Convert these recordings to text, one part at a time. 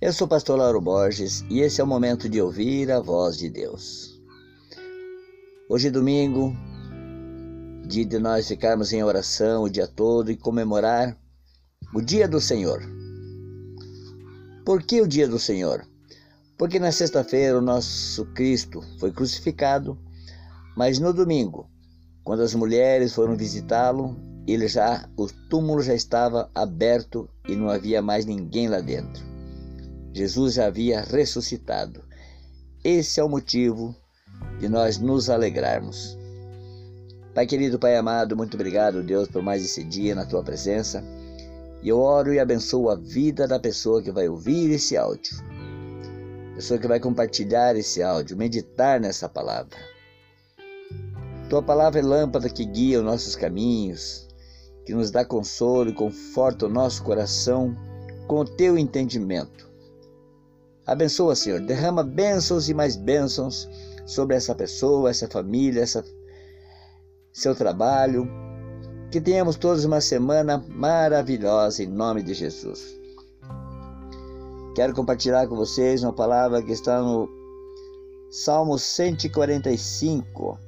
Eu sou o pastor Lauro Borges e esse é o momento de ouvir a voz de Deus. Hoje é domingo, dia de nós ficarmos em oração o dia todo e comemorar o dia do Senhor. Por que o dia do Senhor? Porque na sexta-feira o nosso Cristo foi crucificado, mas no domingo, quando as mulheres foram visitá-lo, ele já o túmulo já estava aberto e não havia mais ninguém lá dentro. Jesus já havia ressuscitado. Esse é o motivo de nós nos alegrarmos. Pai querido, Pai amado, muito obrigado, Deus, por mais esse dia na tua presença. E eu oro e abençoo a vida da pessoa que vai ouvir esse áudio, pessoa que vai compartilhar esse áudio, meditar nessa palavra. Tua palavra é lâmpada que guia os nossos caminhos, que nos dá consolo e conforta o nosso coração com o teu entendimento. Abençoa, Senhor. Derrama bênçãos e mais bênçãos sobre essa pessoa, essa família, essa, seu trabalho. Que tenhamos todos uma semana maravilhosa em nome de Jesus. Quero compartilhar com vocês uma palavra que está no Salmo 145,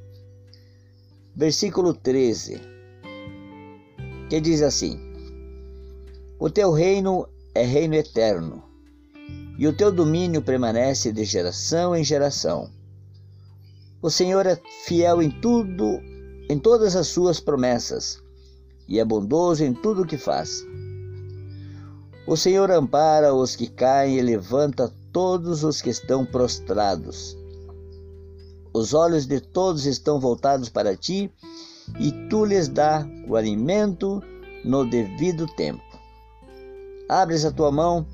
versículo 13, que diz assim: O teu reino é reino eterno e o teu domínio permanece de geração em geração. O Senhor é fiel em tudo, em todas as suas promessas, e é bondoso em tudo o que faz. O Senhor ampara os que caem e levanta todos os que estão prostrados. Os olhos de todos estão voltados para ti, e tu lhes dá o alimento no devido tempo. Abres a tua mão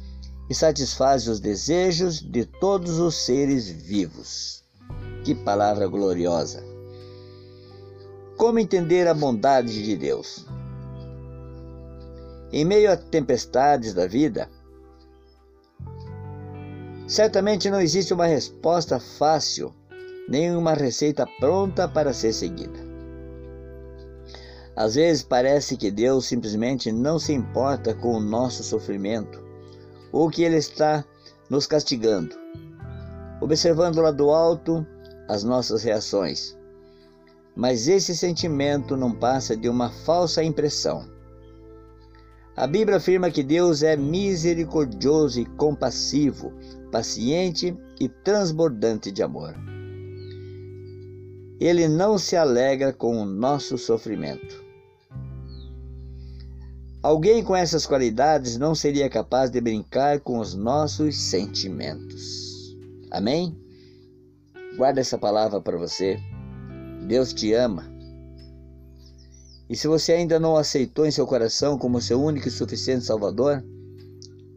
e satisfaz os desejos de todos os seres vivos. Que palavra gloriosa! Como entender a bondade de Deus? Em meio a tempestades da vida, certamente não existe uma resposta fácil, nem uma receita pronta para ser seguida. Às vezes parece que Deus simplesmente não se importa com o nosso sofrimento ou que Ele está nos castigando, observando lá do alto as nossas reações. Mas esse sentimento não passa de uma falsa impressão. A Bíblia afirma que Deus é misericordioso e compassivo, paciente e transbordante de amor. Ele não se alegra com o nosso sofrimento. Alguém com essas qualidades não seria capaz de brincar com os nossos sentimentos. Amém? Guarda essa palavra para você. Deus te ama. E se você ainda não aceitou em seu coração como seu único e suficiente Salvador,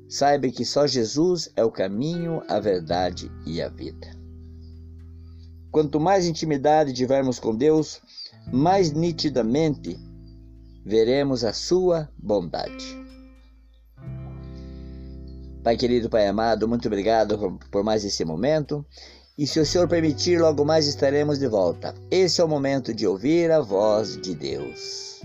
saiba que só Jesus é o caminho, a verdade e a vida. Quanto mais intimidade tivermos com Deus, mais nitidamente veremos a sua bondade. Pai querido, Pai amado, muito obrigado por mais esse momento. E se o Senhor permitir, logo mais estaremos de volta. Esse é o momento de ouvir a voz de Deus.